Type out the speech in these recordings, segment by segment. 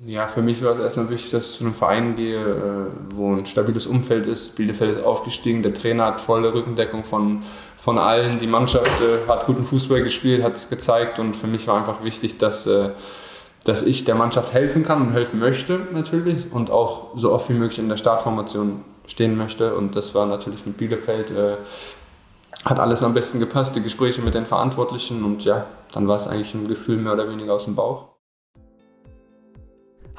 Ja, für mich war es erstmal wichtig, dass ich zu einem Verein gehe, äh, wo ein stabiles Umfeld ist. Bielefeld ist aufgestiegen, der Trainer hat volle Rückendeckung von, von allen. Die Mannschaft äh, hat guten Fußball gespielt, hat es gezeigt und für mich war einfach wichtig, dass, äh, dass ich der Mannschaft helfen kann und helfen möchte natürlich und auch so oft wie möglich in der Startformation stehen möchte. Und das war natürlich mit Bielefeld, hat alles am besten gepasst, die Gespräche mit den Verantwortlichen und ja, dann war es eigentlich ein Gefühl mehr oder weniger aus dem Bauch.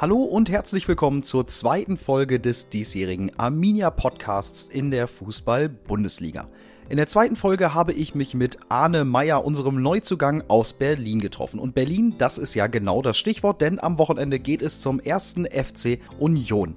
Hallo und herzlich willkommen zur zweiten Folge des diesjährigen Arminia Podcasts in der Fußball-Bundesliga. In der zweiten Folge habe ich mich mit Arne Meyer, unserem Neuzugang aus Berlin, getroffen. Und Berlin, das ist ja genau das Stichwort, denn am Wochenende geht es zum ersten FC Union.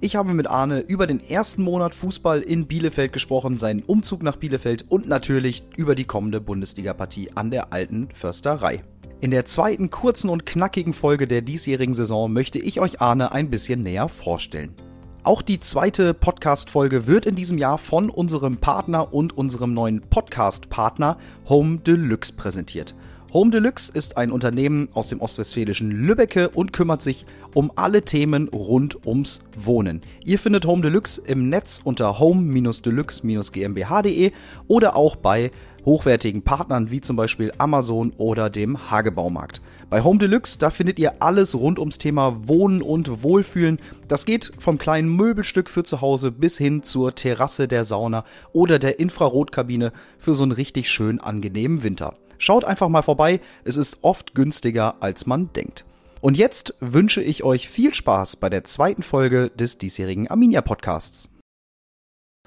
Ich habe mit Arne über den ersten Monat Fußball in Bielefeld gesprochen, seinen Umzug nach Bielefeld und natürlich über die kommende Bundesliga-Partie an der alten Försterei. In der zweiten kurzen und knackigen Folge der diesjährigen Saison möchte ich euch Arne ein bisschen näher vorstellen. Auch die zweite Podcast-Folge wird in diesem Jahr von unserem Partner und unserem neuen Podcast-Partner Home Deluxe präsentiert. Home Deluxe ist ein Unternehmen aus dem ostwestfälischen Lübbecke und kümmert sich um alle Themen rund ums Wohnen. Ihr findet Home Deluxe im Netz unter home-deluxe-gmbh.de oder auch bei hochwertigen Partnern wie zum Beispiel Amazon oder dem Hagebaumarkt. Bei Home Deluxe, da findet ihr alles rund ums Thema Wohnen und Wohlfühlen. Das geht vom kleinen Möbelstück für zu Hause bis hin zur Terrasse der Sauna oder der Infrarotkabine für so einen richtig schön angenehmen Winter. Schaut einfach mal vorbei, es ist oft günstiger als man denkt. Und jetzt wünsche ich euch viel Spaß bei der zweiten Folge des diesjährigen Arminia Podcasts.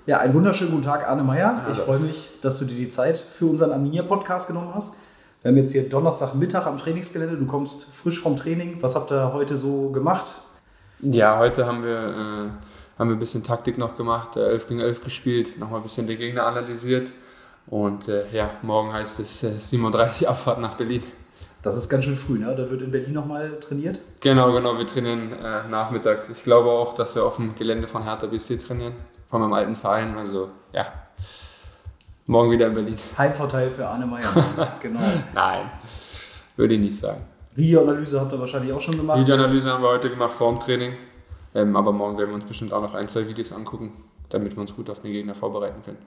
Ja, einen wunderschönen guten Tag, Arne Meyer. Ich freue mich, dass du dir die Zeit für unseren Arminia-Podcast genommen hast. Wir haben jetzt hier Donnerstagmittag am Trainingsgelände. Du kommst frisch vom Training. Was habt ihr heute so gemacht? Ja, heute haben wir, äh, haben wir ein bisschen Taktik noch gemacht, äh, 11 gegen 11 gespielt, nochmal ein bisschen die Gegner analysiert. Und äh, ja, morgen heißt es äh, 37 Abfahrt nach Berlin. Das ist ganz schön früh, ne? Da wird in Berlin nochmal trainiert? Genau, genau. Wir trainieren äh, nachmittags. Ich glaube auch, dass wir auf dem Gelände von Hertha BSC trainieren von meinem alten Verein. Also ja, morgen wieder in Berlin. Heimvorteil für Arne Meyer. genau. Nein, würde ich nicht sagen. Videoanalyse habt ihr wahrscheinlich auch schon gemacht? Videoanalyse haben wir heute gemacht vor dem Training. Ähm, aber morgen werden wir uns bestimmt auch noch ein, zwei Videos angucken, damit wir uns gut auf den Gegner vorbereiten können.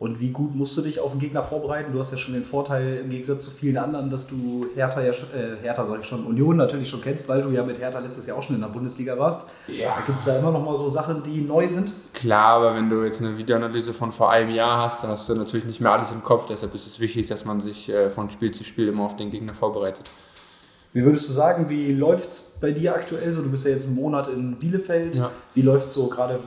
Und wie gut musst du dich auf den Gegner vorbereiten? Du hast ja schon den Vorteil im Gegensatz zu vielen anderen, dass du Hertha ja, äh, Hertha sage ich schon, Union natürlich schon kennst, weil du ja mit Hertha letztes Jahr auch schon in der Bundesliga warst. Ja. Da gibt es ja immer noch mal so Sachen, die neu sind. Klar, aber wenn du jetzt eine Videoanalyse von vor einem Jahr hast, dann hast du natürlich nicht mehr alles im Kopf. Deshalb ist es wichtig, dass man sich äh, von Spiel zu Spiel immer auf den Gegner vorbereitet. Wie würdest du sagen, wie läuft es bei dir aktuell so? Du bist ja jetzt einen Monat in Bielefeld. Ja. Wie läuft so gerade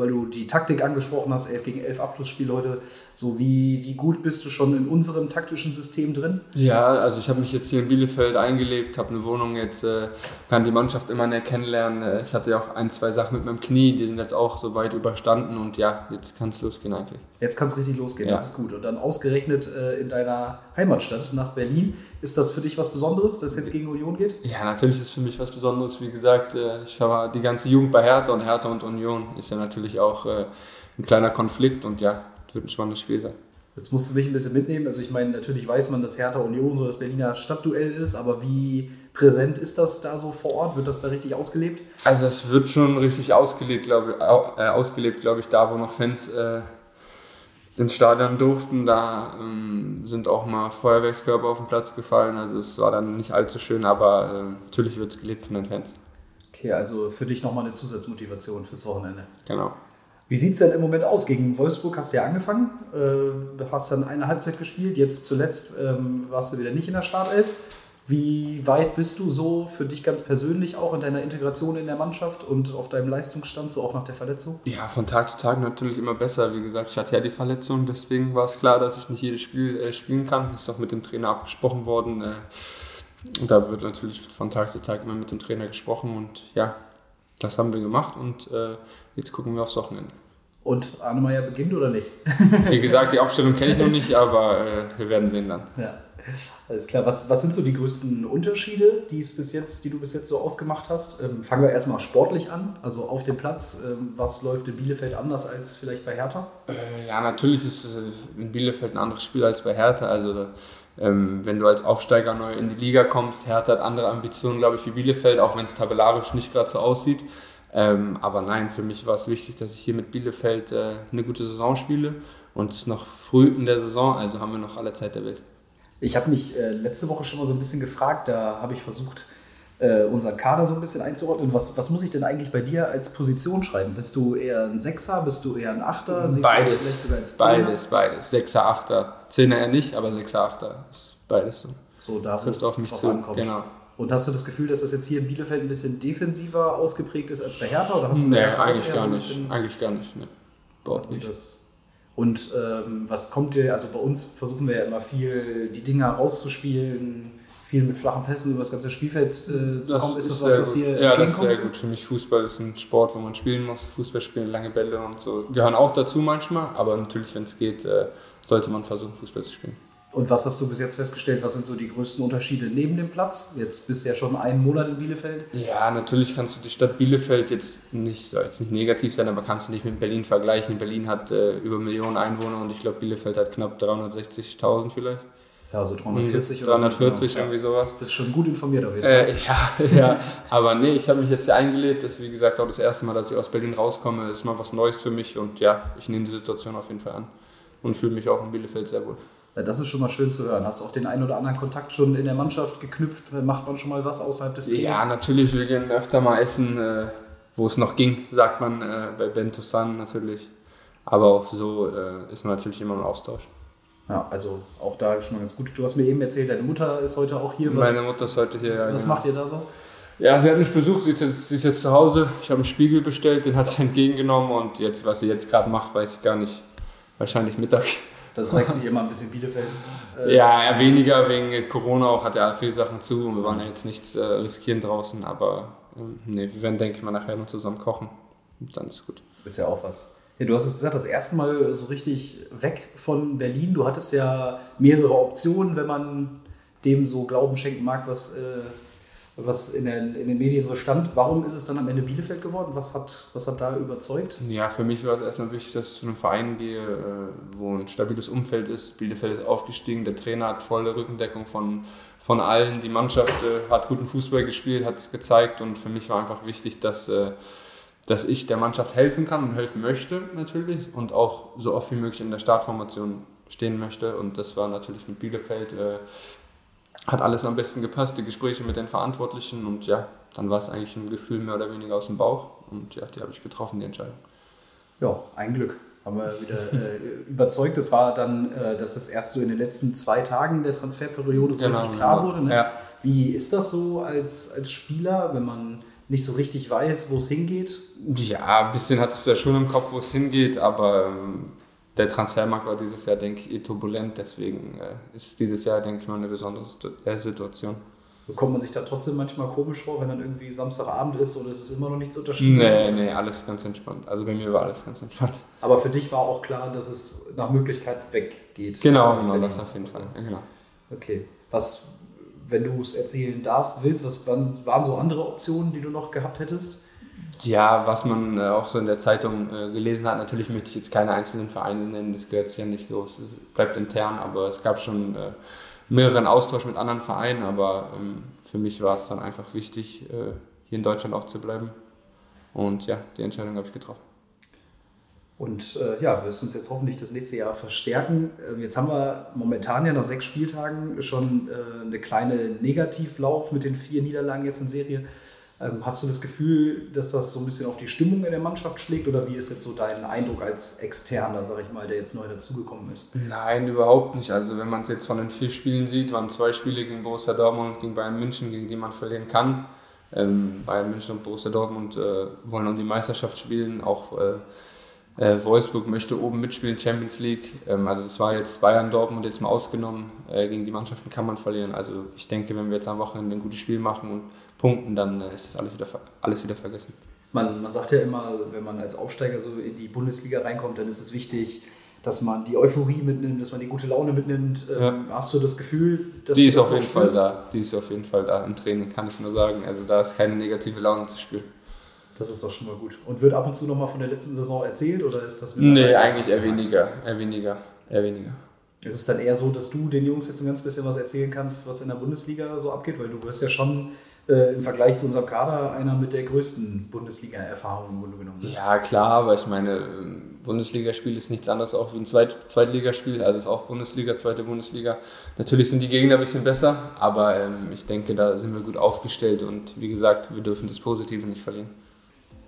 weil du die Taktik angesprochen hast, 11 gegen 11 Abschlussspiel heute. So, wie, wie gut bist du schon in unserem taktischen System drin? Ja, also ich habe mich jetzt hier in Bielefeld eingelebt, habe eine Wohnung jetzt, äh, kann die Mannschaft immer näher kennenlernen. Äh, ich hatte ja auch ein, zwei Sachen mit meinem Knie, die sind jetzt auch so weit überstanden und ja, jetzt kann es losgehen eigentlich. Jetzt kann es richtig losgehen, ja. das ist gut. Und dann ausgerechnet äh, in deiner Heimatstadt nach Berlin. Ist das für dich was Besonderes, dass es jetzt gegen Union geht? Ja, natürlich ist es für mich was Besonderes. Wie gesagt, äh, ich war die ganze Jugend bei Hertha und Hertha und Union ist ja natürlich auch äh, ein kleiner Konflikt und ja, wird ein spannendes Spiel sein. Jetzt musst du mich ein bisschen mitnehmen. Also ich meine, natürlich weiß man, dass Hertha Union so das Berliner Stadtduell ist, aber wie präsent ist das da so vor Ort? Wird das da richtig ausgelebt? Also es wird schon richtig ausgelebt, glaube ich, äh, ausgelebt, glaube ich, da wo noch Fans äh, ins Stadion durften. Da ähm, sind auch mal Feuerwerkskörper auf den Platz gefallen. Also es war dann nicht allzu schön, aber äh, natürlich wird es gelebt von den Fans. Okay, also für dich nochmal eine Zusatzmotivation fürs Wochenende. Genau. Wie sieht es denn im Moment aus? Gegen Wolfsburg hast du ja angefangen, äh, hast dann eine Halbzeit gespielt, jetzt zuletzt ähm, warst du wieder nicht in der Startelf. Wie weit bist du so für dich ganz persönlich auch in deiner Integration in der Mannschaft und auf deinem Leistungsstand, so auch nach der Verletzung? Ja, von Tag zu Tag natürlich immer besser. Wie gesagt, ich hatte ja die Verletzung, deswegen war es klar, dass ich nicht jedes Spiel äh, spielen kann. Das ist auch mit dem Trainer abgesprochen worden. Äh, und da wird natürlich von Tag zu Tag immer mit dem Trainer gesprochen und ja, das haben wir gemacht und äh, jetzt gucken wir aufs Wochenende. Und Arnemeyer beginnt oder nicht? Wie gesagt, die Aufstellung kenne ich noch nicht, aber äh, wir werden sehen dann. Ja. Alles klar. Was, was sind so die größten Unterschiede, die, es bis jetzt, die du bis jetzt so ausgemacht hast? Ähm, fangen wir erstmal sportlich an, also auf dem Platz. Ähm, was läuft in Bielefeld anders als vielleicht bei Hertha? Äh, ja, natürlich ist äh, in Bielefeld ein anderes Spiel als bei Hertha. Also ähm, wenn du als Aufsteiger neu in die Liga kommst, Hertha hat andere Ambitionen, glaube ich, wie Bielefeld, auch wenn es tabellarisch nicht gerade so aussieht. Ähm, aber nein, für mich war es wichtig, dass ich hier mit Bielefeld äh, eine gute Saison spiele und es ist noch früh in der Saison, also haben wir noch alle Zeit der Welt. Ich habe mich äh, letzte Woche schon mal so ein bisschen gefragt, da habe ich versucht, äh, unseren Kader so ein bisschen einzuordnen. Was, was muss ich denn eigentlich bei dir als Position schreiben? Bist du eher ein Sechser, bist du eher ein Achter? Siehst beides, vielleicht sogar als Zehner? Beides, beides. Sechser, Achter. Zehner eher nicht, aber Sechser, Achter ist beides so. So, da es auf mich zu. Ankommt. Genau. Und hast du das Gefühl, dass das jetzt hier in Bielefeld ein bisschen defensiver ausgeprägt ist als bei Hertha? Oder hast du nee, eigentlich gar, so nicht. eigentlich gar nicht. Nee. Überhaupt nicht. Das, und ähm, was kommt dir, also bei uns versuchen wir ja immer viel, die Dinger rauszuspielen, viel mit flachen Pässen über das ganze Spielfeld äh, zu kommen. Ist das was, was dir Ja, das ist sehr gut. Für mich Fußball ist ein Sport, wo man spielen muss. Fußball spielen, lange Bälle und so gehören auch dazu manchmal, aber natürlich, wenn es geht, äh, sollte man versuchen, Fußball zu spielen. Und was hast du bis jetzt festgestellt? Was sind so die größten Unterschiede neben dem Platz? Jetzt bist du ja schon einen Monat in Bielefeld. Ja, natürlich kannst du die Stadt Bielefeld jetzt nicht, soll jetzt nicht negativ sein, aber kannst du nicht mit Berlin vergleichen. Berlin hat äh, über Millionen Einwohner und ich glaube, Bielefeld hat knapp 360.000 vielleicht. Ja, so 340 oder 340, so, genau. irgendwie sowas. Bist schon gut informiert auf jeden Fall. Äh, ja, ja, aber nee, ich habe mich jetzt hier eingelebt. Das ist wie gesagt auch das erste Mal, dass ich aus Berlin rauskomme. Das ist mal was Neues für mich und ja, ich nehme die Situation auf jeden Fall an und fühle mich auch in Bielefeld sehr wohl. Das ist schon mal schön zu hören. Hast du auch den einen oder anderen Kontakt schon in der Mannschaft geknüpft? Macht man schon mal was außerhalb des Teams? Ja, natürlich. Wir gehen öfter mal essen, äh, wo es noch ging, sagt man äh, bei Bento San natürlich. Aber auch so äh, ist man natürlich immer im Austausch. Ja, also auch da schon mal ganz gut. Du hast mir eben erzählt, deine Mutter ist heute auch hier. Was, Meine Mutter ist heute hier, ja. Was genau. macht ihr da so? Ja, sie hat mich besucht, sie ist jetzt, sie ist jetzt zu Hause. Ich habe einen Spiegel bestellt, den hat sie entgegengenommen und jetzt, was sie jetzt gerade macht, weiß ich gar nicht. Wahrscheinlich Mittag. Dann zeigst du ihr mal ein bisschen Bielefeld. Äh, ja, weniger wegen Corona auch, hat ja viele Sachen zu und wir wollen ja jetzt nichts äh, riskieren draußen, aber ähm, nee, wir werden, denke ich mal, nachher noch zusammen kochen und dann ist gut. Ist ja auch was. Ja, du hast es gesagt, das erste Mal so richtig weg von Berlin. Du hattest ja mehrere Optionen, wenn man dem so Glauben schenken mag, was äh, was in, der, in, den Medien so stand. Warum ist es dann am Ende Bielefeld geworden? Was hat, was hat da überzeugt? Ja, für mich war es erstmal wichtig, dass ich zu einem Verein gehe, äh, wo ein stabiles Umfeld ist. Bielefeld ist aufgestiegen, der Trainer hat volle Rückendeckung von, von allen. Die Mannschaft äh, hat guten Fußball gespielt, hat es gezeigt und für mich war einfach wichtig, dass, äh, dass ich der Mannschaft helfen kann und helfen möchte natürlich und auch so oft wie möglich in der Startformation stehen möchte. Und das war natürlich mit Bielefeld hat alles am besten gepasst, die Gespräche mit den Verantwortlichen und ja, dann war es eigentlich ein Gefühl mehr oder weniger aus dem Bauch und ja, die habe ich getroffen, die Entscheidung. Ja, ein Glück. Haben wir wieder äh, überzeugt. Das war dann, äh, dass das erst so in den letzten zwei Tagen der Transferperiode so genau, richtig klar genau. wurde. Ne? Ja. Wie ist das so als, als Spieler, wenn man nicht so richtig weiß, wo es hingeht? Ja, ein bisschen hattest du ja schon im Kopf, wo es hingeht, aber ähm, der Transfermarkt war dieses Jahr, denke ich, eh turbulent. Deswegen äh, ist dieses Jahr, denke ich mal, eine besondere äh, Situation. Kommt man sich da trotzdem manchmal komisch vor, wenn dann irgendwie Samstagabend ist oder ist es immer noch nichts unterschrieben? Nee, nee, alles ganz entspannt. Also bei mir war alles ganz entspannt. Aber für dich war auch klar, dass es nach Möglichkeit weggeht. Genau, genau das auf jeden Fall. Ja, genau. Okay. Was, wenn du es erzählen darfst, willst, was waren so andere Optionen, die du noch gehabt hättest? Ja, was man äh, auch so in der Zeitung äh, gelesen hat, natürlich möchte ich jetzt keine einzelnen Vereine nennen, das gehört ja nicht los, das bleibt intern, aber es gab schon äh, mehreren Austausch mit anderen Vereinen, aber ähm, für mich war es dann einfach wichtig, äh, hier in Deutschland auch zu bleiben. Und ja, die Entscheidung habe ich getroffen. Und äh, ja, wirst uns jetzt hoffentlich das nächste Jahr verstärken. Ähm, jetzt haben wir momentan ja nach sechs Spieltagen schon äh, eine kleine Negativlauf mit den vier Niederlagen jetzt in Serie. Ähm, hast du das Gefühl, dass das so ein bisschen auf die Stimmung in der Mannschaft schlägt oder wie ist jetzt so dein Eindruck als Externer, sag ich mal, der jetzt neu dazugekommen ist? Nein, überhaupt nicht. Also wenn man es jetzt von den vier Spielen sieht, waren zwei Spiele gegen Borussia Dortmund und gegen Bayern München, gegen die man verlieren kann. Ähm, Bayern München und Borussia Dortmund äh, wollen um die Meisterschaft spielen, auch äh, äh, Wolfsburg möchte oben mitspielen, Champions League. Ähm, also das war jetzt Bayern, Dortmund jetzt mal ausgenommen. Äh, gegen die Mannschaften kann man verlieren. Also ich denke, wenn wir jetzt am Wochenende ein gutes Spiel machen und punkten, dann äh, ist das alles wieder, alles wieder vergessen. Man, man sagt ja immer, wenn man als Aufsteiger so in die Bundesliga reinkommt, dann ist es wichtig, dass man die Euphorie mitnimmt, dass man die gute Laune mitnimmt. Ähm, ja. Hast du das Gefühl, dass die ist das auf jeden Fall da. Die ist auf jeden Fall da im Training, kann ich nur sagen. Also da ist keine negative Laune zu spüren. Das ist doch schon mal gut. Und wird ab und zu nochmal von der letzten Saison erzählt oder ist das Nee, eigentlich eher weniger, eher weniger, eher weniger. Ist es dann eher so, dass du den Jungs jetzt ein ganz bisschen was erzählen kannst, was in der Bundesliga so abgeht? Weil du wirst ja schon äh, im Vergleich zu unserem Kader einer mit der größten Bundesliga-Erfahrung im Grunde genommen. Ja, klar, aber ich meine, ähm, Bundesligaspiel ist nichts anderes auch wie ein Zweit Zweitligaspiel, also ist auch Bundesliga, zweite Bundesliga. Natürlich sind die Gegner ein bisschen besser, aber ähm, ich denke, da sind wir gut aufgestellt und wie gesagt, wir dürfen das Positive nicht verlieren.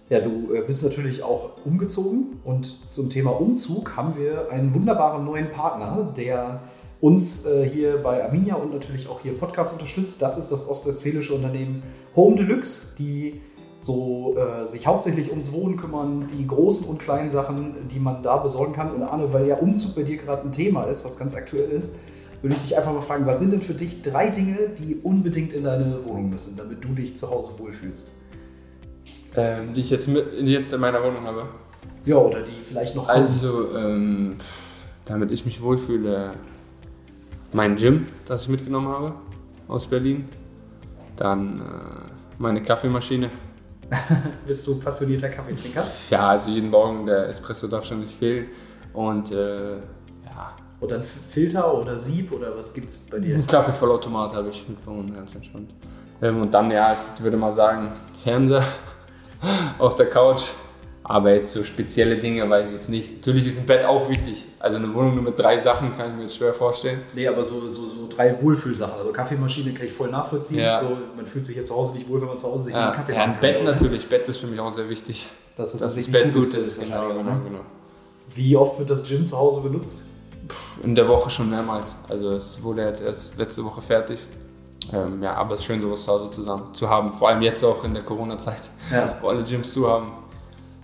Ja, du äh, bist natürlich auch umgezogen und zum Thema Umzug haben wir einen wunderbaren neuen Partner, der uns äh, hier bei Arminia und natürlich auch hier Podcast unterstützt. Das ist das ostwestfälische Unternehmen Home Deluxe, die so äh, sich hauptsächlich ums Wohnen kümmern, die großen und kleinen Sachen, die man da besorgen kann. Und Arne, weil ja Umzug bei dir gerade ein Thema ist, was ganz aktuell ist, würde ich dich einfach mal fragen, was sind denn für dich drei Dinge, die unbedingt in deine Wohnung müssen, damit du dich zu Hause wohlfühlst? Ähm, die ich jetzt, mit, jetzt in meiner Wohnung habe? Ja, oder die vielleicht noch. Also, ähm, damit ich mich wohlfühle, mein Gym, das ich mitgenommen habe aus Berlin. Dann äh, meine Kaffeemaschine. Bist du passionierter Kaffeetrinker? Ja, also jeden Morgen der Espresso darf schon nicht fehlen. Und äh, ja. Oder ein Filter oder Sieb oder was gibt es bei dir? Ein Kaffeevollautomat habe ich mitgenommen, ganz entspannt. Ähm, und dann, ja, ich würde mal sagen, Fernseher auf der Couch aber jetzt so spezielle Dinge weiß ich jetzt nicht. Natürlich ist ein Bett auch wichtig. Also eine Wohnung nur mit drei Sachen kann ich mir jetzt schwer vorstellen. Nee, aber so, so, so drei Wohlfühlsachen. Also Kaffeemaschine kann ich voll nachvollziehen. Ja. So, man fühlt sich jetzt zu Hause nicht wohl, wenn man zu Hause sich ja. einen Kaffee Ja, ein Bett kann, natürlich. Bett ist für mich auch sehr wichtig. Dass, es dass das Bett gut ist. Genau, genau, genau. Wie oft wird das Gym zu Hause benutzt? In der Woche schon mehrmals. Also es wurde jetzt erst letzte Woche fertig. Ähm, ja, aber es ist schön, sowas zu Hause zusammen zu haben. Vor allem jetzt auch in der Corona-Zeit, ja. wo alle Gyms zu haben.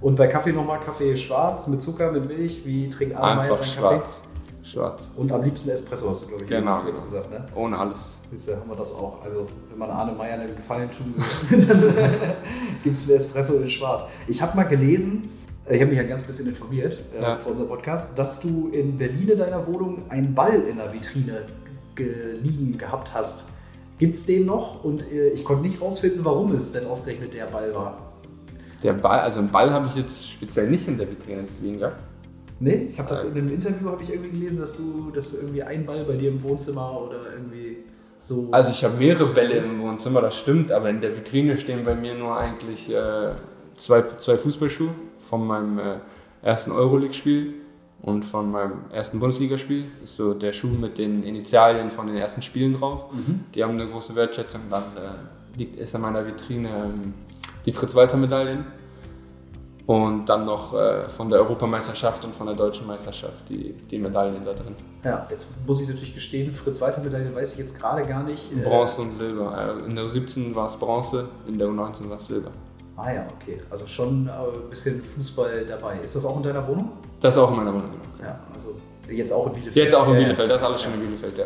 Und bei Kaffee nochmal Kaffee schwarz mit Zucker, mit Milch. Wie trinkt Ademeyer seinen schwarz. Kaffee? Schwarz. Und am liebsten Espresso hast du, glaube ich, genau, genau. gesagt. Ne? Ohne alles. Siehst du, haben wir das auch. Also, wenn man Arne Meyer einen Gefallen tun will, dann gibt es einen Espresso in schwarz. Ich habe mal gelesen, äh, ich habe mich ein ganz bisschen informiert äh, ja. für unser Podcast, dass du in Berlin in deiner Wohnung einen Ball in der Vitrine liegen gehabt hast. Gibt es den noch? Und äh, ich konnte nicht rausfinden, warum es denn ausgerechnet der Ball war. Der Ball, also einen Ball habe ich jetzt speziell nicht in der Vitrine liegen gehabt. Nee, ich habe das äh. in einem Interview habe ich irgendwie gelesen, dass du, dass du irgendwie einen Ball bei dir im Wohnzimmer oder irgendwie so. Also ich habe mehrere Bälle im Wohnzimmer, das stimmt, aber in der Vitrine stehen bei mir nur eigentlich äh, zwei, zwei Fußballschuhe von meinem äh, ersten Euroleague-Spiel und von meinem ersten Bundesligaspiel. Das ist so der Schuh mit den Initialien von den ersten Spielen drauf. Mhm. Die haben eine große Wertschätzung. Dann äh, liegt es in meiner Vitrine. Ähm, die Fritz-Walter-Medaillen und dann noch äh, von der Europameisterschaft und von der deutschen Meisterschaft die, die Medaillen da drin. Ja, jetzt muss ich natürlich gestehen, Fritz-Walter-Medaille weiß ich jetzt gerade gar nicht. Äh Bronze und Silber. Äh, in der U17 war es Bronze, in der U19 war es Silber. Ah ja, okay. Also schon äh, ein bisschen Fußball dabei. Ist das auch in deiner Wohnung? Das ist auch in meiner Wohnung, genau. Ja, also jetzt auch in Bielefeld. Jetzt auch in Bielefeld, das ist alles schon in Bielefeld, ja.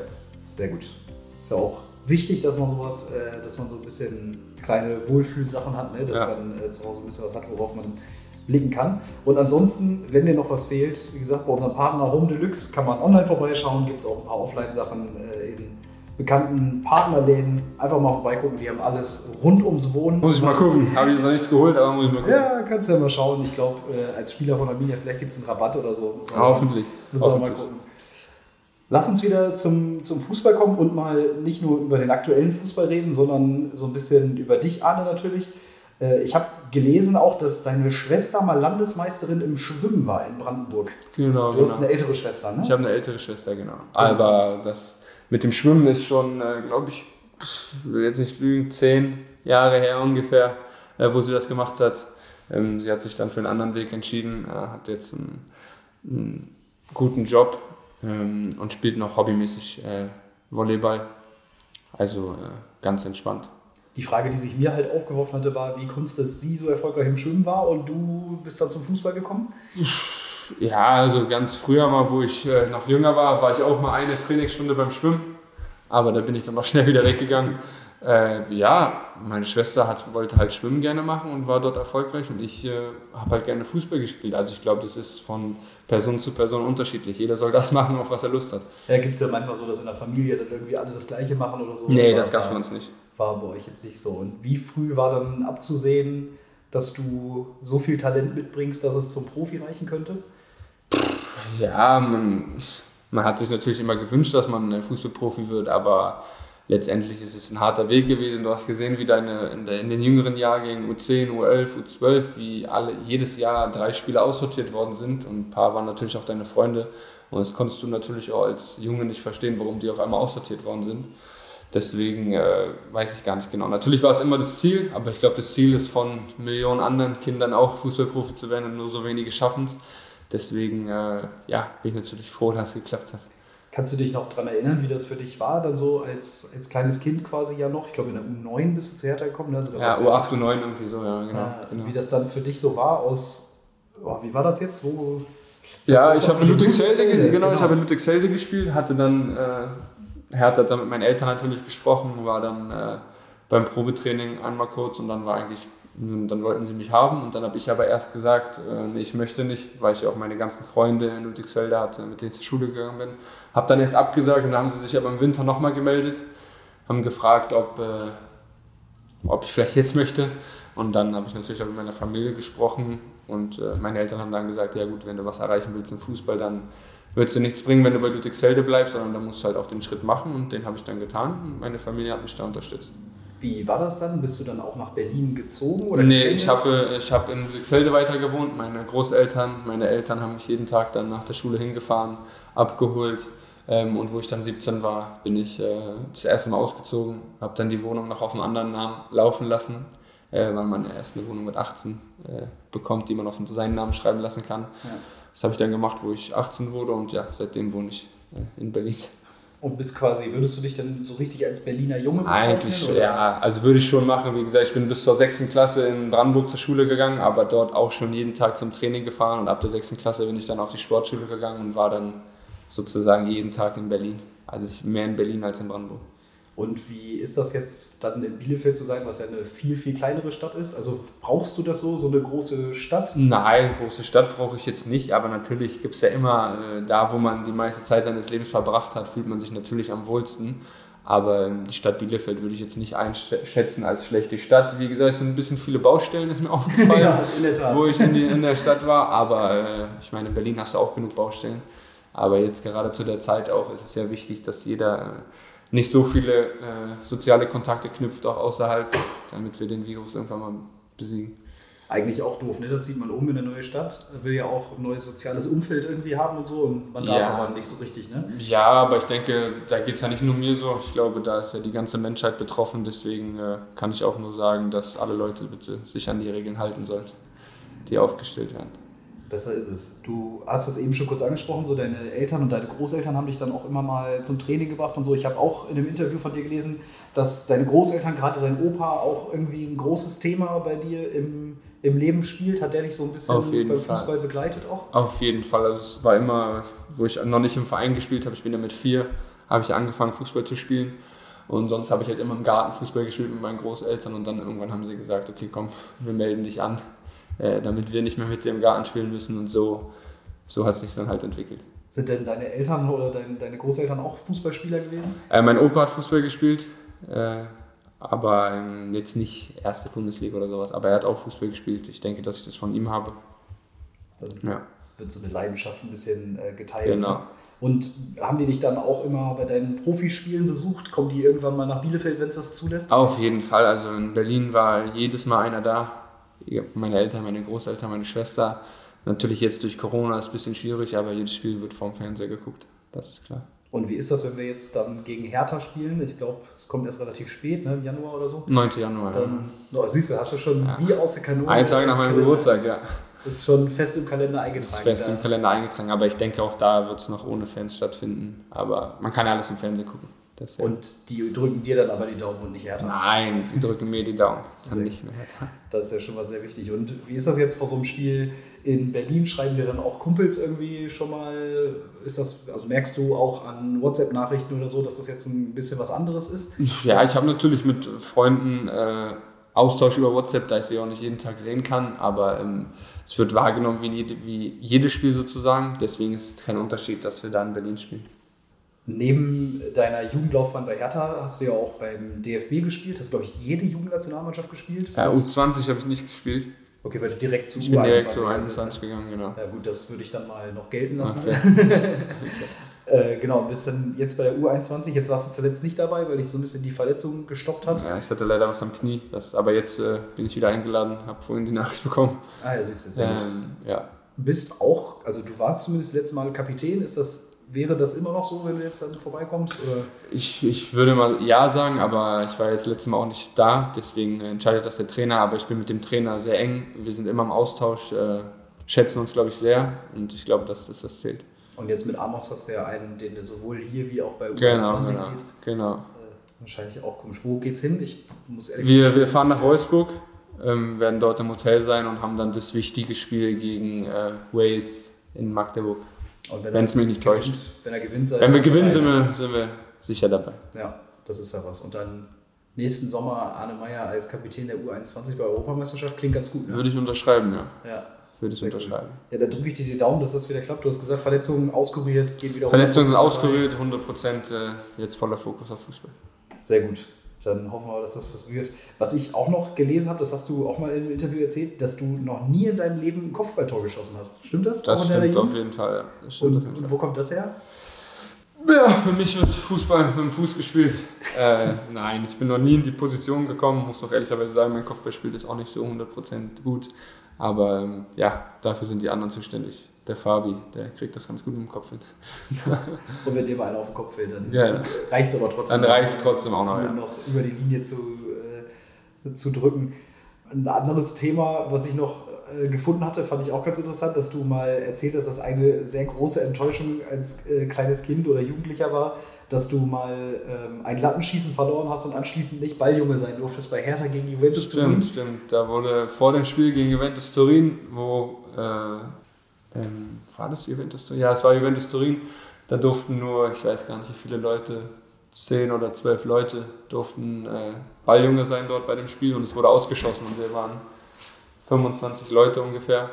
Sehr gut. Ist ja auch wichtig, dass man sowas, äh, dass man so ein bisschen kleine Wohlfühlsachen hat, ne? dass ja. man äh, zu Hause ein bisschen was hat, worauf man blicken kann. Und ansonsten, wenn dir noch was fehlt, wie gesagt, bei unserem Partner Home Deluxe kann man online vorbeischauen, gibt es auch ein paar Offline-Sachen äh, in bekannten Partnerläden. Einfach mal vorbeigucken, die haben alles rund ums Wohnen. Muss ich mal gucken, habe ich jetzt noch nichts geholt, aber muss ich mal gucken. Ja, kannst du ja mal schauen. Ich glaube, äh, als Spieler von Arminia, vielleicht gibt es einen Rabatt oder so. Hoffentlich. Müssen wir mal gucken. Lass uns wieder zum, zum Fußball kommen und mal nicht nur über den aktuellen Fußball reden, sondern so ein bisschen über dich, Arne, natürlich. Äh, ich habe gelesen auch, dass deine Schwester mal Landesmeisterin im Schwimmen war in Brandenburg. Genau. Du hast genau. eine ältere Schwester, ne? Ich habe eine ältere Schwester, genau. genau. Aber das mit dem Schwimmen ist schon, äh, glaube ich, jetzt nicht lügen, zehn Jahre her ungefähr, äh, wo sie das gemacht hat. Ähm, sie hat sich dann für einen anderen Weg entschieden, hat jetzt einen, einen guten Job ähm, und spielt noch hobbymäßig äh, Volleyball. Also äh, ganz entspannt. Die Frage, die sich mir halt aufgeworfen hatte, war, wie Kunst, dass sie so erfolgreich im Schwimmen war und du bist dann zum Fußball gekommen? Ja, also ganz früher mal, wo ich äh, noch jünger war, war ich auch mal eine Trainingsstunde beim Schwimmen. Aber da bin ich dann auch schnell wieder weggegangen. Äh, ja, meine Schwester hat, wollte halt Schwimmen gerne machen und war dort erfolgreich und ich äh, habe halt gerne Fußball gespielt. Also ich glaube, das ist von Person zu Person unterschiedlich. Jeder soll das machen, auf was er Lust hat. Ja, gibt es ja manchmal so, dass in der Familie dann irgendwie alle das Gleiche machen oder so. Nee, das gab es bei uns nicht. War bei euch jetzt nicht so. Und wie früh war dann abzusehen, dass du so viel Talent mitbringst, dass es zum Profi reichen könnte? Ja, man Man hat sich natürlich immer gewünscht, dass man Fußballprofi wird, aber letztendlich ist es ein harter Weg gewesen. Du hast gesehen, wie deine in, der, in den jüngeren Jahrgängen U10, U11, U12, wie alle jedes Jahr drei Spieler aussortiert worden sind und ein paar waren natürlich auch deine Freunde und das konntest du natürlich auch als Junge nicht verstehen, warum die auf einmal aussortiert worden sind. Deswegen äh, weiß ich gar nicht genau. Natürlich war es immer das Ziel, aber ich glaube, das Ziel ist von Millionen anderen Kindern auch Fußballprofi zu werden und nur so wenige schaffen es. Deswegen äh, ja, bin ich natürlich froh, dass es geklappt hat. Kannst du dich noch daran erinnern, wie das für dich war, dann so als, als kleines Kind quasi ja noch? Ich glaube, in der U9 bist du zu Hertha gekommen. Also ja, U8, U9 irgendwie so, ja, genau, ja, genau. Wie das dann für dich so war aus, oh, wie war das jetzt? Wo, ja, ich habe in Ludwigsfelde, genau, genau. ich habe in Ludwigsfelde gespielt, hatte dann, äh, Hertha hat dann mit meinen Eltern natürlich gesprochen, war dann äh, beim Probetraining einmal kurz und dann war eigentlich dann wollten sie mich haben und dann habe ich aber erst gesagt, äh, nee, ich möchte nicht, weil ich auch meine ganzen Freunde in Ludwigsfelde hatte, mit denen ich zur Schule gegangen bin. Habe dann erst abgesagt und dann haben sie sich aber im Winter nochmal gemeldet, haben gefragt, ob, äh, ob ich vielleicht jetzt möchte. Und dann habe ich natürlich auch mit meiner Familie gesprochen und äh, meine Eltern haben dann gesagt, ja gut, wenn du was erreichen willst im Fußball, dann wird es dir nichts bringen, wenn du bei Ludwigsfelde bleibst, sondern dann musst du halt auch den Schritt machen und den habe ich dann getan und meine Familie hat mich da unterstützt. Wie war das dann? Bist du dann auch nach Berlin gezogen? Oder nee, ich habe ich hab in Sixelde weiter gewohnt. Meine Großeltern, meine Eltern haben mich jeden Tag dann nach der Schule hingefahren, abgeholt. Ähm, und wo ich dann 17 war, bin ich äh, das erste Mal ausgezogen, habe dann die Wohnung noch auf einen anderen Namen laufen lassen, äh, weil man erst eine Wohnung mit 18 äh, bekommt, die man auf seinen Namen schreiben lassen kann. Ja. Das habe ich dann gemacht, wo ich 18 wurde und ja, seitdem wohne ich äh, in Berlin. Und bist quasi, würdest du dich denn so richtig als Berliner Junge bezeichnen? Eigentlich, oder? ja. Also würde ich schon machen. Wie gesagt, ich bin bis zur 6. Klasse in Brandenburg zur Schule gegangen, aber dort auch schon jeden Tag zum Training gefahren. Und ab der 6. Klasse bin ich dann auf die Sportschule gegangen und war dann sozusagen jeden Tag in Berlin. Also mehr in Berlin als in Brandenburg. Und wie ist das jetzt dann in Bielefeld zu sein, was ja eine viel, viel kleinere Stadt ist? Also brauchst du das so, so eine große Stadt? Nein, große Stadt brauche ich jetzt nicht, aber natürlich gibt es ja immer, äh, da wo man die meiste Zeit seines Lebens verbracht hat, fühlt man sich natürlich am wohlsten. Aber ähm, die Stadt Bielefeld würde ich jetzt nicht einschätzen als schlechte Stadt. Wie gesagt, es sind ein bisschen viele Baustellen, ist mir aufgefallen, ja, wo ich in, die, in, der Stadt war. Aber äh, ich meine, in Berlin hast du auch genug Baustellen. Aber jetzt gerade zu der Zeit auch ist es sehr wichtig, dass jeder äh, nicht so viele äh, soziale Kontakte knüpft, auch außerhalb, damit wir den Virus irgendwann mal besiegen. Eigentlich auch doof, ne? Da zieht man um in eine neue Stadt, will ja auch ein neues soziales Umfeld irgendwie haben und so und man darf ja. aber nicht so richtig, ne? Ja, aber ich denke, da geht es ja nicht nur mir so. Ich glaube, da ist ja die ganze Menschheit betroffen. Deswegen äh, kann ich auch nur sagen, dass alle Leute bitte sich an die Regeln halten sollen, die aufgestellt werden besser ist es. Du hast es eben schon kurz angesprochen, so deine Eltern und deine Großeltern haben dich dann auch immer mal zum Training gebracht und so. Ich habe auch in einem Interview von dir gelesen, dass deine Großeltern, gerade dein Opa, auch irgendwie ein großes Thema bei dir im, im Leben spielt. Hat der dich so ein bisschen beim Fall. Fußball begleitet auch? Auf jeden Fall. Also es war immer, wo ich noch nicht im Verein gespielt habe, ich bin ja mit vier, habe ich angefangen Fußball zu spielen. Und sonst habe ich halt immer im Garten Fußball gespielt mit meinen Großeltern und dann irgendwann haben sie gesagt, okay, komm, wir melden dich an äh, damit wir nicht mehr mit dir im Garten spielen müssen und so, so hat es sich dann halt entwickelt. Sind denn deine Eltern oder dein, deine Großeltern auch Fußballspieler gewesen? Äh, mein Opa hat Fußball gespielt, äh, aber ähm, jetzt nicht erste Bundesliga oder sowas, aber er hat auch Fußball gespielt. Ich denke, dass ich das von ihm habe. Dann ja. wird so eine Leidenschaft ein bisschen äh, geteilt. Ne? Genau. Und haben die dich dann auch immer bei deinen Profispielen besucht? Kommen die irgendwann mal nach Bielefeld, wenn es das zulässt? Auf jeden Fall. Also in Berlin war jedes Mal einer da meine Eltern, meine Großeltern, meine Schwester. Natürlich jetzt durch Corona ist es ein bisschen schwierig, aber jedes Spiel wird vom Fernseher geguckt. Das ist klar. Und wie ist das, wenn wir jetzt dann gegen Hertha spielen? Ich glaube, es kommt erst relativ spät, ne? im Januar oder so. 9. Januar. Dann, ja. oh, siehst du, hast du schon ja. wie aus der Kanone. Ein Tag nach meinem Geburtstag, ja. Ist schon fest im Kalender eingetragen. Ist fest da. im Kalender eingetragen, aber ich denke auch da wird es noch ohne Fans stattfinden. Aber man kann ja alles im Fernsehen gucken. Das, ja. Und die drücken dir dann aber die Daumen und nicht Hertha? Nein, sie drücken mir die Daumen, dann nicht mehr Hertha. Das ist ja schon mal sehr wichtig. Und wie ist das jetzt vor so einem Spiel in Berlin? Schreiben dir dann auch Kumpels irgendwie schon mal? Ist das, also merkst du auch an WhatsApp-Nachrichten oder so, dass das jetzt ein bisschen was anderes ist? Ja, ich habe natürlich mit Freunden äh, Austausch über WhatsApp, da ich sie auch nicht jeden Tag sehen kann, aber ähm, es wird wahrgenommen wie, jede, wie jedes Spiel sozusagen. Deswegen ist es kein Unterschied, dass wir da in Berlin spielen. Neben deiner Jugendlaufbahn bei Hertha hast du ja auch beim DFB gespielt, hast, glaube ich, jede Jugendnationalmannschaft gespielt. Ja, U20 habe ich nicht gespielt. Okay, weil du direkt zu ich U21 bin direkt zu 21 gegangen, genau. Ja gut, das würde ich dann mal noch gelten lassen. Okay. Äh, genau, bist dann jetzt bei der U21. Jetzt warst du zuletzt nicht dabei, weil dich so ein bisschen die Verletzung gestoppt hat. Ja, ich hatte leider was am Knie. Das, aber jetzt äh, bin ich wieder eingeladen, habe vorhin die Nachricht bekommen. Ah, ja, siehst du, sehr ähm, ja. Du bist auch, also du warst zumindest letztes Mal Kapitän. Ist das Wäre das immer noch so, wenn du jetzt dann vorbeikommst? Oder? Ich, ich würde mal ja sagen, aber ich war jetzt letztes Mal auch nicht da, deswegen entscheidet das der Trainer. Aber ich bin mit dem Trainer sehr eng. Wir sind immer im Austausch, äh, schätzen uns, glaube ich, sehr und ich glaube, dass das was zählt. Und jetzt mit Amos hast du ja einen, den du sowohl hier wie auch bei U21 genau, genau, siehst. Genau. Äh, wahrscheinlich auch komisch. Wo geht's hin? Ich muss ehrlich wir, wir fahren nach Wolfsburg, ähm, werden dort im Hotel sein und haben dann das wichtige Spiel gegen äh, Wales in Magdeburg. Wenn es mich nicht gewinnt, täuscht. Wenn er gewinnt, Wenn wir gewinnen, sind wir, sind wir sicher dabei. Ja, das ist ja was. Und dann nächsten Sommer Arne Meyer als Kapitän der U21 bei Europameisterschaft klingt ganz gut. Ne? Würde ich unterschreiben, ja. Ja. Würde ich unterschreiben. Ja, da drücke ich dir die Daumen, dass das wieder klappt. Du hast gesagt, Verletzungen auskuriert, gehen wieder Verletzungen sind auskuriert, 100% äh, jetzt voller Fokus auf Fußball. Sehr gut. Dann hoffen wir, dass das was wird. Was ich auch noch gelesen habe, das hast du auch mal im Interview erzählt, dass du noch nie in deinem Leben ein Kopfballtor geschossen hast. Stimmt das? Das stimmt auf jeden Fall. Ja. Das und, auf jeden Fall. wo kommt das her? Ja, für mich wird Fußball mit dem Fuß gespielt. Äh, nein, ich bin noch nie in die Position gekommen, muss doch ehrlicherweise sagen, mein Kopfballspiel ist auch nicht so 100% gut. Aber ähm, ja, dafür sind die anderen zuständig der Fabi, der kriegt das ganz gut im Kopf hin. Und wenn mal einer auf den Kopf fällt, dann ja, ja. reicht es aber trotzdem. Dann reicht es trotzdem auch noch, um ja. noch über die Linie zu, äh, zu drücken. Ein anderes Thema, was ich noch äh, gefunden hatte, fand ich auch ganz interessant, dass du mal erzählt hast, dass eine sehr große Enttäuschung als äh, kleines Kind oder Jugendlicher war, dass du mal ähm, ein Lattenschießen verloren hast und anschließend nicht Balljunge sein durftest bei Hertha gegen Juventus stimmt, Turin. Stimmt, stimmt. Da wurde vor dem Spiel gegen Juventus Turin, wo äh, ähm, war das Juventus Turin? Ja, es war Juventus Turin. Da durften nur, ich weiß gar nicht, wie viele Leute, zehn oder zwölf Leute durften äh, Balljunge sein dort bei dem Spiel und es wurde ausgeschossen und wir waren 25 Leute ungefähr.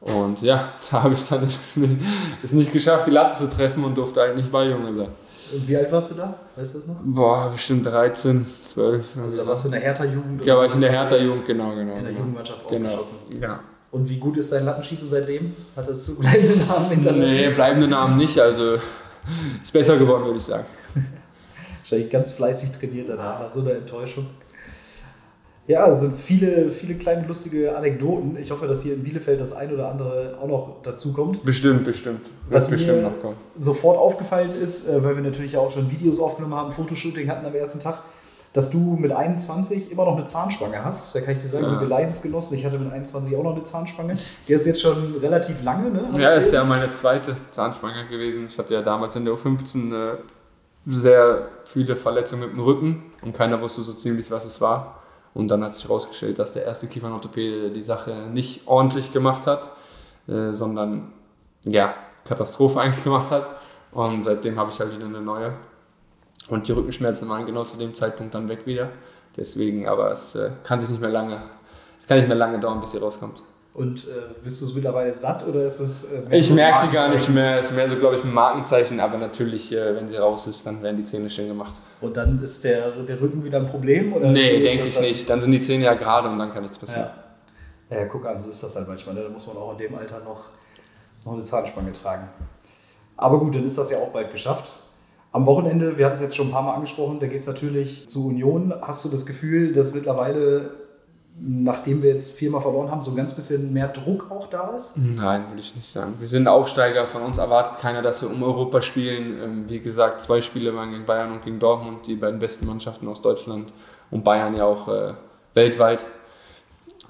Und ja, da habe ich dann es nicht, es nicht geschafft, die Latte zu treffen und durfte halt nicht Balljunge sein. Und wie alt warst du da? Weißt du das noch? Boah, bestimmt 13, 12. Also da warst du in der Hertha-Jugend? Ja, war ich in der Hertha-Jugend, genau, genau. In der genau. Jugendmannschaft genau. ausgeschossen. Genau. Und wie gut ist dein Lattenschießen seitdem? Hat das bleibende Namen hinterlassen? Nee, bleibende Namen nicht. Also ist besser geworden, würde ich sagen. Wahrscheinlich ganz fleißig trainiert danach, nach so einer Enttäuschung. Ja, es sind viele, viele kleine lustige Anekdoten. Ich hoffe, dass hier in Bielefeld das ein oder andere auch noch dazu kommt. Bestimmt, bestimmt. Wird Was bestimmt mir noch kommen. sofort aufgefallen ist, äh, weil wir natürlich auch schon Videos aufgenommen haben, Fotoshooting hatten am ersten Tag, dass du mit 21 immer noch eine Zahnspange hast. Da kann ich dir sagen, ja. sind wir Leidensgenossen. Ich hatte mit 21 auch noch eine Zahnspange. Die ist jetzt schon relativ lange, ne? Ja, ist ja meine zweite Zahnspange gewesen. Ich hatte ja damals in der U15 äh, sehr viele Verletzungen mit dem Rücken und keiner wusste so ziemlich, was es war. Und dann hat sich herausgestellt, dass der erste Kiefernorthopäde die Sache nicht ordentlich gemacht hat, äh, sondern ja, Katastrophe eigentlich gemacht hat. Und seitdem habe ich halt wieder eine neue. Und die Rückenschmerzen waren genau zu dem Zeitpunkt dann weg wieder. Deswegen, aber es äh, kann sich nicht mehr lange, es kann nicht mehr lange dauern, bis sie rauskommt. Und äh, bist du es mittlerweile satt oder ist es. Äh, ich merke sie gar nicht mehr. Es ist mehr so, glaube ich, ein Markenzeichen, aber natürlich, äh, wenn sie raus ist, dann werden die Zähne schön gemacht. Und dann ist der, der Rücken wieder ein Problem? Oder nee, denke ich dann? nicht. Dann sind die Zähne ja gerade und dann kann nichts passieren. Ja. ja, guck an, so ist das halt manchmal. Ne? Da muss man auch in dem Alter noch, noch eine Zahnspange tragen. Aber gut, dann ist das ja auch bald geschafft. Am Wochenende, wir hatten es jetzt schon ein paar Mal angesprochen, da geht es natürlich zu Union. Hast du das Gefühl, dass mittlerweile, nachdem wir jetzt viermal verloren haben, so ein ganz bisschen mehr Druck auch da ist? Nein, würde ich nicht sagen. Wir sind Aufsteiger, von uns erwartet keiner, dass wir um Europa spielen. Ähm, wie gesagt, zwei Spiele waren gegen Bayern und gegen Dortmund, die beiden besten Mannschaften aus Deutschland und Bayern ja auch äh, weltweit.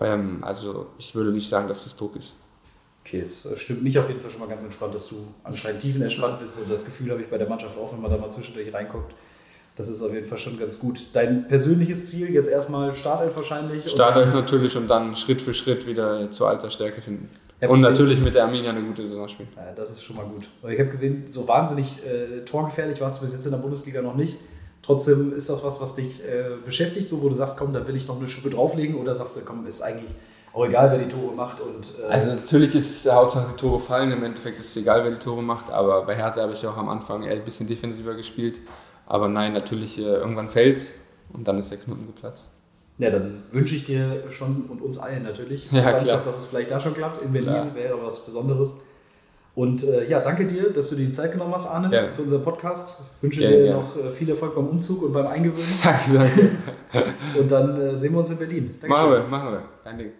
Ähm, also ich würde nicht sagen, dass das Druck ist. Okay, es äh, stimmt mich auf jeden Fall schon mal ganz entspannt, dass du anscheinend tiefenentspannt bist. Und das Gefühl habe ich bei der Mannschaft auch, wenn man da mal zwischendurch reinguckt. Das ist auf jeden Fall schon ganz gut. Dein persönliches Ziel jetzt erstmal Startelf wahrscheinlich? Startelf natürlich und dann Schritt für Schritt wieder zur alter Stärke finden. Und natürlich mit der Arminia eine gute Saison spielen. Ja, das ist schon mal gut. Ich habe gesehen, so wahnsinnig äh, torgefährlich warst du bis jetzt in der Bundesliga noch nicht. Trotzdem ist das was, was dich äh, beschäftigt, so wo du sagst, komm, da will ich noch eine Schippe drauflegen oder sagst du, komm, ist eigentlich auch egal, wer die Tore macht. Und, äh also natürlich ist es Hauptsache die Tore fallen, im Endeffekt ist es egal, wer die Tore macht, aber bei Hertha habe ich auch am Anfang eher ein bisschen defensiver gespielt. Aber nein, natürlich äh, irgendwann fällt und dann ist der Knoten geplatzt. Ja, dann wünsche ich dir schon und uns allen natürlich, ja, Samstag, dass es vielleicht da schon klappt. In Berlin wäre was Besonderes. Und äh, ja, danke dir, dass du dir die Zeit genommen hast, Arne, Gerne. für unseren Podcast. Ich wünsche Gerne, dir noch äh, viel Erfolg beim Umzug und beim Eingewöhnen. Danke, danke. Und dann äh, sehen wir uns in Berlin. machen wir, machen wir. Kein Ding.